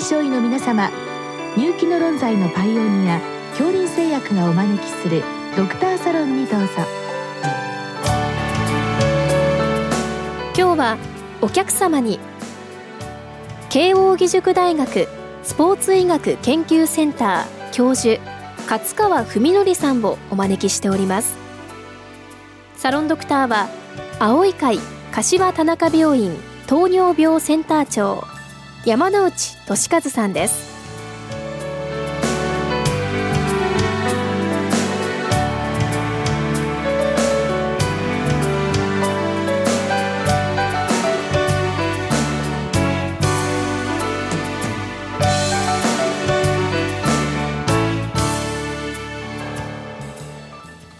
臨床医の皆様入気の論剤のパイオニア恐林製薬がお招きするドクターサロンにどうぞ今日はお客様に慶應義塾大学スポーツ医学研究センター教授勝川文則さんをお招きしておりますサロンドクターは青い会柏田中病院糖尿病センター長山内俊和さんです。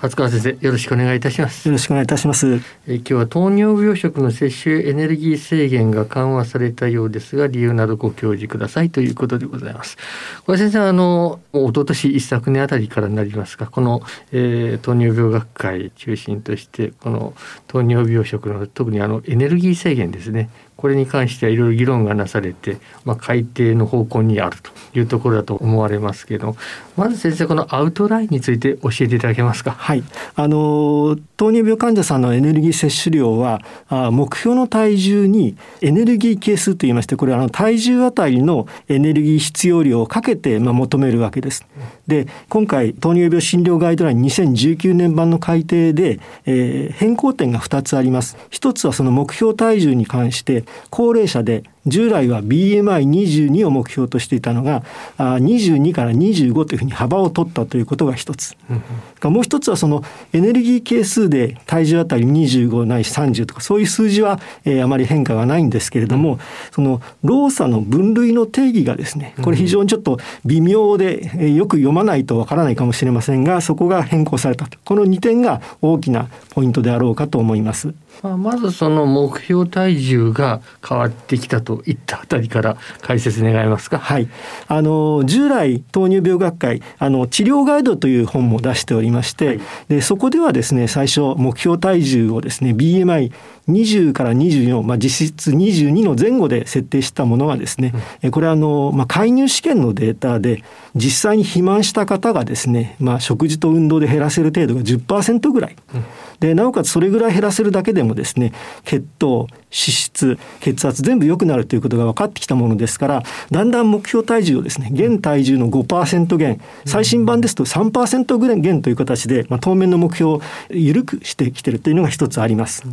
勝川先生よろしくお願いいたします。よろしくお願いいたします。え今日は糖尿病食の摂取エネルギー制限が緩和されたようですが理由などご教示くださいということでございます。これ先生あの一昨年一昨年あたりからなりますか？この、えー、糖尿病学会中心としてこの糖尿病食の特にあのエネルギー制限ですねこれに関してはいろいろ議論がなされて、まあ、改定の方向にあるというところだと思われますけどまず先生このアウトラインについて教えていただけますか？はいあの糖尿病患者さんのエネルギー摂取量はあ目標の体重にエネルギー係数といいましてこれはあの体重あたりのエネルギー必要量をかけてまあ求めるわけです。で今回糖尿病診療ガイドライン2019年版の改定で、えー、変更点が2つあります。1つはその目標体重に関して高齢者で従来は BMI22 を目標としていたのが22から25というふうに幅を取ったということが一つ、うんうん、もう一つはそのエネルギー係数で体重あたり25ないし30とかそういう数字は、えー、あまり変化がないんですけれども、うん、その労作の分類の定義がですねこれ非常にちょっと微妙で、えー、よく読まないとわからないかもしれませんがそこが変更されたと。この2点が大きなポイントであろうかと思います。まあ、まずその目標体重が変わってきたといったあたりから解説願えますか？はい。あの従来糖尿病学会あの治療ガイドという本も出しておりまして、はい、でそこではですね最初目標体重をですね BMI 20から24、まあ、実質22の前後で設定したものはですね、うん、これはあの、まあ、介入試験のデータで実際に肥満した方がですね、まあ、食事と運動で減らせる程度が10%ぐらい。うんでなおかつそれぐらい減らせるだけでもですね血糖脂質血圧全部良くなるということが分かってきたものですからだんだん目標体重をですね現体重の5%減最新版ですと3%ぐらい減という形で、まあ、当面の目標を緩くしてきてるというのが一つあります。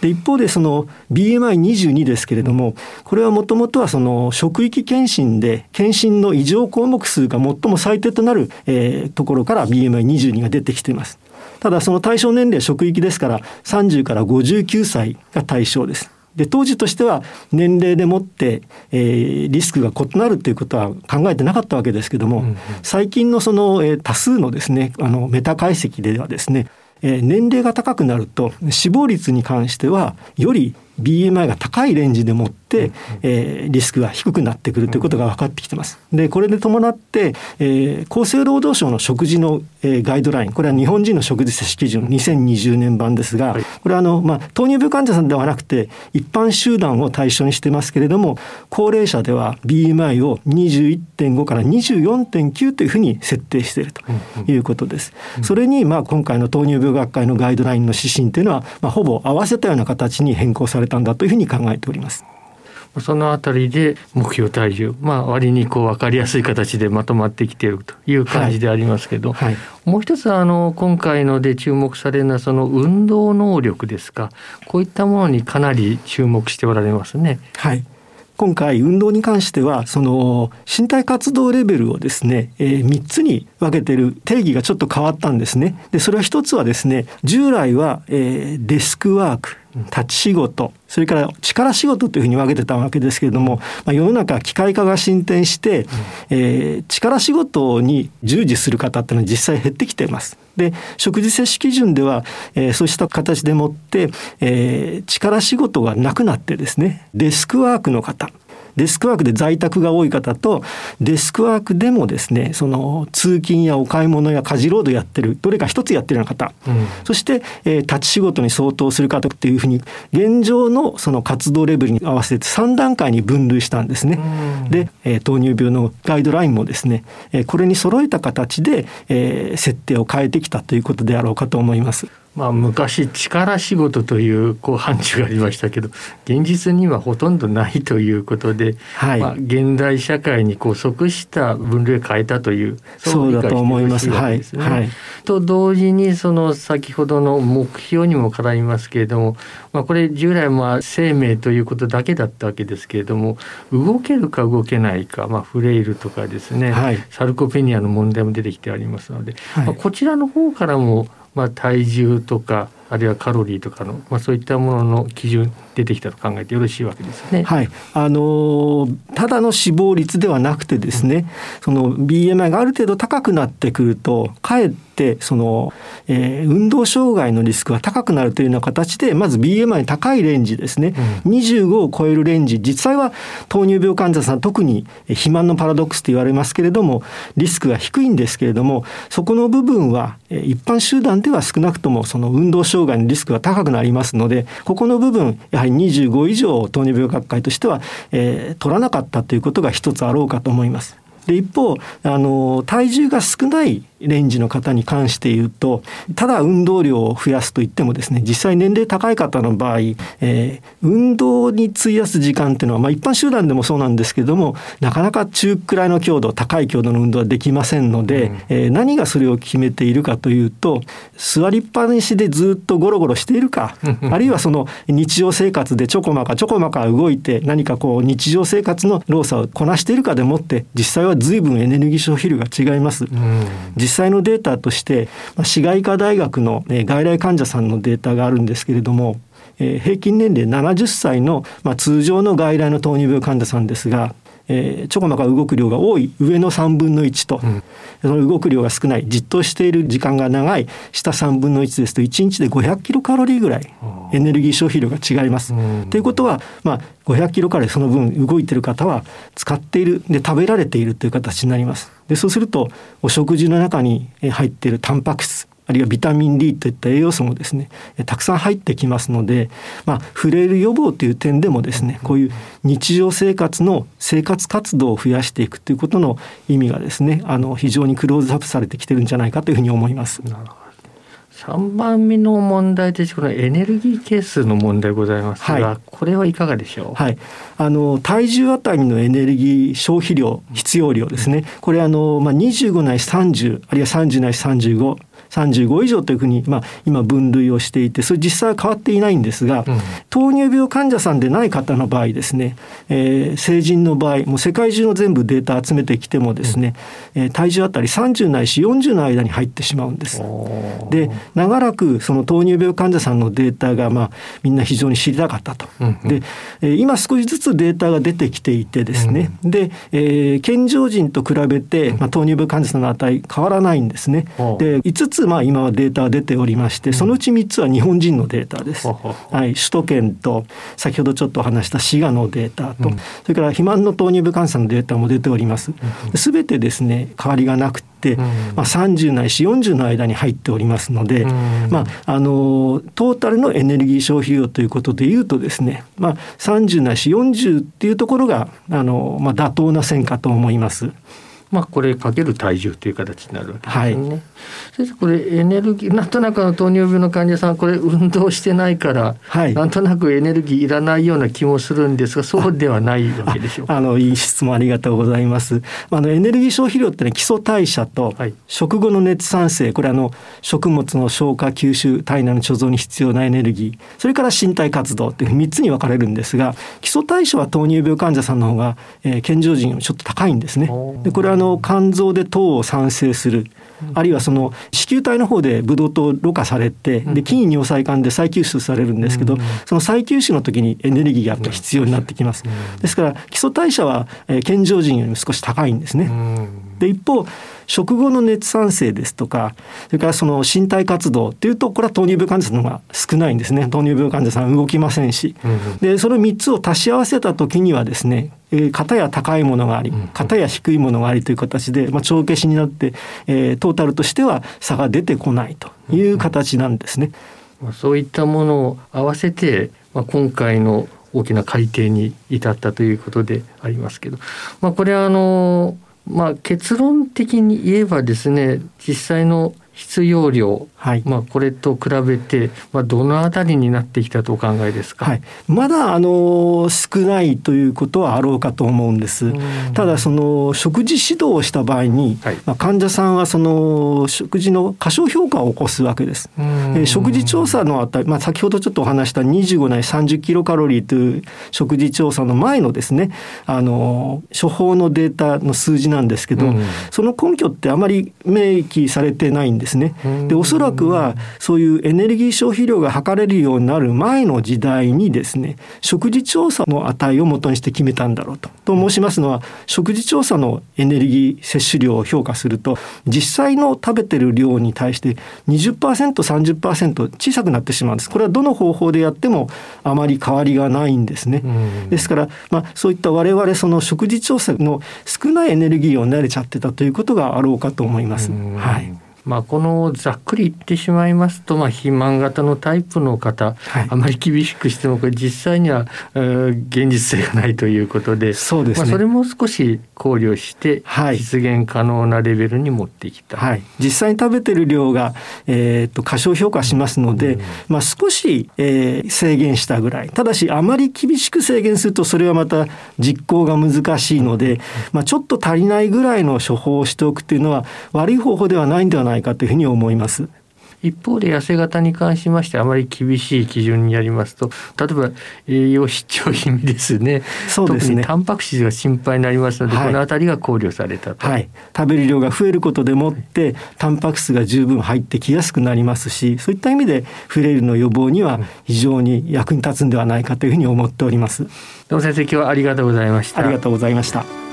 で一方でその BMI22 ですけれどもこれはもともとはその職域検診で検診の異常項目数が最も最低となる、えー、ところから BMI22 が出てきています。ただその対象年齢職域ですから30から59歳が対象です。で当時としては年齢でもって、えー、リスクが異なるということは考えてなかったわけですけども、うんうん、最近のその、えー、多数のですねあのメタ解析ではですね、えー、年齢が高くなると死亡率に関してはより BMI が高いレンジでもって、えー、リスクが低くなってくるということが分かってきてます。でこれで伴って、えー、厚生労働省の食事の、えー、ガイドラインこれは日本人の食事摂取基準2020年版ですが、はい、これはあの、まあ、糖尿病患者さんではなくて一般集団を対象にしてますけれども高齢者では BMI を21.5から24.9というふうに設定しているということです。それに、まあ、今回の糖尿病学会のガイドラインの指針というのは、まあ、ほぼ合わせたような形に変更されれたんだというふうに考えております。そのあたりで目標体重、まあ、割にこう分かりやすい形でまとまってきているという感じでありますけど、はいはい、もう一つあの今回ので注目されるのはその運動能力ですかこういったものにかなり注目しておられますね。はい今回運動に関してはその身体活動レベルをですね、えー、3つに分けてる定義がちょっと変わったんですね。でそれは一つはですね従来は、えー、デスクワーク立ち仕事それから力仕事というふうに分けてたわけですけれども、まあ、世の中機械化が進展して、うん、えー、力仕事に従事する方っていうのは実際減ってきています。で食事摂取基準では、えー、そうした形でもって、えー、力仕事がなくなってですねデスクワークの方デスクワークで在宅が多い方とデスクワークでもですねその通勤やお買い物や家事労働やってるどれか一つやってるような方、うん、そして、えー、立ち仕事に相当する方っていうふうに現状のその活動レベルに合わせて3段階に分類したんですね。うん、で、えー、糖尿病のガイドラインもですね、えー、これに揃えた形で、えー、設定を変えてきたということであろうかと思います。まあ、昔力仕事というこう範疇がありましたけど現実にはほとんどないということで、はい、まあ、現代社会にこう即した分類を変えたというそうだと思います。はい、はい、と同時にその先ほどの目標にも絡みますけれども、まあ、これ従来まあ生命ということだけだったわけですけれども動けるか動けないか、まあ、フレイルとかですね、はい、サルコペニアの問題も出てきてありますので、まあ、こちらの方からもまあ、体重とかあるいはカロリーとかの、まあ、そういったものの基準出てきたと考えてよろしいわけですね。はい、あのただの死亡率ではなくてですね、うん、その BMI がある程度高くなってくるとかえってその、えー、運動障害のリスクが高くなるというような形でまず BMI 高いレンジですね、うん、25を超えるレンジ。実際は糖尿病患者さん特に肥満のパラドックスと言われますけれどもリスクが低いんですけれどもそこの部分は一般集団では少なくともその運動障害のリスクが高くなりますのでここの部分やはり25以上糖尿病学会としては、えー、取らなかったということが一つあろうかと思います。で一方あの体重が少ないレンジの方に関して言うとただ運動量を増やすといってもですね実際年齢高い方の場合、えー、運動に費やす時間っていうのは、まあ、一般集団でもそうなんですけどもなかなか中くらいの強度高い強度の運動はできませんので、うん、えー、何がそれを決めているかというと座りっぱなしでずっとゴロゴロしているかあるいはその日常生活でちょこまかちょこまか動いて何かこう日常生活の労作をこなしているかでもって実際は随分エネルギー消費量が違います。うん実際のデータとしてま市外科大学の外来患者さんのデータがあるんですけれどもえ平均年齢70歳の、まあ、通常の外来の糖尿病患者さんですがえー、ちょこまか動く量が多い上の3分の1と、うん、その動く量が少ない。じっとしている時間が長い。下3分の1ですと1日で500キロカロリーぐらい。エネルギー消費量が違います。ということは、まあ、500キロカロリーその分動いている方は使っている。で食べられているという形になります。でそうするとお食事の中に入っているタンパク質あるいはビタミン D といった栄養素もですねたくさん入ってきますので、まあ、フレイル予防という点でもですねこういう日常生活の生活活動を増やしていくということの意味がですねあの非常にクローズアップされてきてるんじゃないかというふうに思います。なるほど。3番目の問題でこのエネルギー係数の問題ございますが、はい、これはいかがでしょう、はい、あの体重あたりのエネルギー消費量必要量ですね。これあの、まあ、25ないし30あるいは30ないし35 35以上というふうに、まあ、今分類をしていてそれ実際は変わっていないんですが、うん、糖尿病患者さんでない方の場合ですね、えー、成人の場合もう世界中の全部データ集めてきてもですね、うん、えー、体重あたり30ないし40の間に入ってしまうんです。で長らくその糖尿病患者さんのデータが、まあ、みんな非常に知りたかったと。うんうん、で、えー、今少しずつデータが出てきていてですね、うん、で、えー、健常人と比べて、まあ、糖尿病患者さんの値変わらないんですね。で5つまあ今はデータが出ておりましてそのうち3つは日本人のデータです。はい、首都圏と先ほどちょっと話した滋賀のデータと、それから肥満の糖尿病患者のデータも出ております。すべてですね変わりがなくて、まあ、30ないし40の間に入っておりますので、まあ、あのトータルのエネルギー消費量ということでいうとですね、まあ、30ないし40っていうところがあの、まあ、妥当な線かと思います。まあ、これかける体重という形になるわけですね。はい、先生これエネルギーなんとなくの糖尿病の患者さんこれ運動してないから、はい、なんとなくエネルギーいらないような気もするんですがそうではないわけでしょうあのいい質問ありがとうございます。あのエネルギー消費量ってね基礎代謝と食後の熱産生これあの食物の消化吸収体内の貯蔵に必要なエネルギーそれから身体活動っていう3つに分かれるんですが基礎代謝は糖尿病患者さんの方が、えー、健常人よりちょっと高いんですね。でこれはあの肝臓で糖を産生する。あるいはその子宮体の方でブドウ糖ろ過されてで筋尿細管で再吸収されるんですけどその再吸収の時にエネルギーがやっぱ必要になってきます。ですから基礎代謝は健常人よりも少し高いんですね。で一方食後の熱産生ですとかそれからその身体活動っていうとこれは糖尿病患者さんの方が少ないんですね。糖尿病患者さん動きませんし、でその3つを足し合わせた時にはですねえー、型や高いものがあり、型や低いものがありという形で、まあ、帳消しになって、えー、トータルとしては差が出てこないという形なんですね。うん、そういったものを合わせて、まあ、今回の大きな改定に至ったということでありますけど、まあ、これはあの、まあ、結論的に言えばですね実際の必要量、はい、まあ、これと比べて、まあ、どのあたりになってきたとお考えですか、はい、まだあの少ないということはあろうかと思うんです。ただその食事指導をした場合に、はい、まあ、患者さんはその食事の過小評価を起こすわけです。え食事調査のあたり、まあ、先ほどちょっとお話した25内30キロカロリーという食事調査の前のですねあの処方のデータの数字なんですけど、その根拠ってあまり明記されてないんです。ですね。でおそらくはそういうエネルギー消費量が測れるようになる前の時代にですね食事調査の値を元にして決めたんだろうと。と申しますのは食事調査のエネルギー摂取量を評価すると実際の食べてる量に対して 20%30% 小さくなってしまうんです。これはどの方法でやってもあまり変わりがないんですね。ですから、まあ、そういった我々その食事調査の少ないエネルギーを慣れちゃってたということがあろうかと思います。はい。まあ、このざっくり言ってしまいますと、まあ、肥満型のタイプの方、はい、あまり厳しくしてもこれ実際には、えー、現実性がないということでそうです、ね、まあ、それも少し考慮して実現可能なレベルに持ってきた、はい、実際に食べてる量が、えー、と過小評価しますので、うん、まあ、少し、えー、制限したぐらい。ただしあまり厳しく制限するとそれはまた実行が難しいので、まあ、ちょっと足りないぐらいの処方をしておくというのは悪い方法ではないんではないないかというふうに思います。一方で痩せ型に関しましてあまり厳しい基準にやりますと例えば栄養失調品ですね。そうですね。特にタンパク質が心配になりますので、はい、この辺りが考慮されたと、はい、食べる量が増えることでもって、タンパク質が十分入ってきやすくなりますしそういった意味でフレイルの予防には非常に役に立つんではないかというふうに思っております。どうも先生今日はありがとうございました。ありがとうございました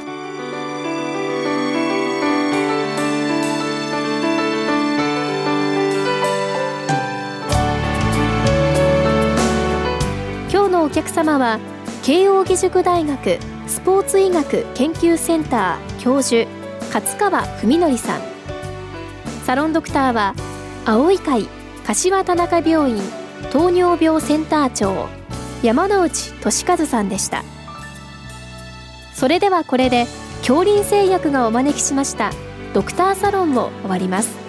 客様は慶應義塾大学スポーツ医学研究センター教授勝川文則さん。サロンドクターは青い会柏田中病院糖尿病センター長山内俊和さんでした。それではこれで恐林製薬がお招きしましたドクターサロンを終わります。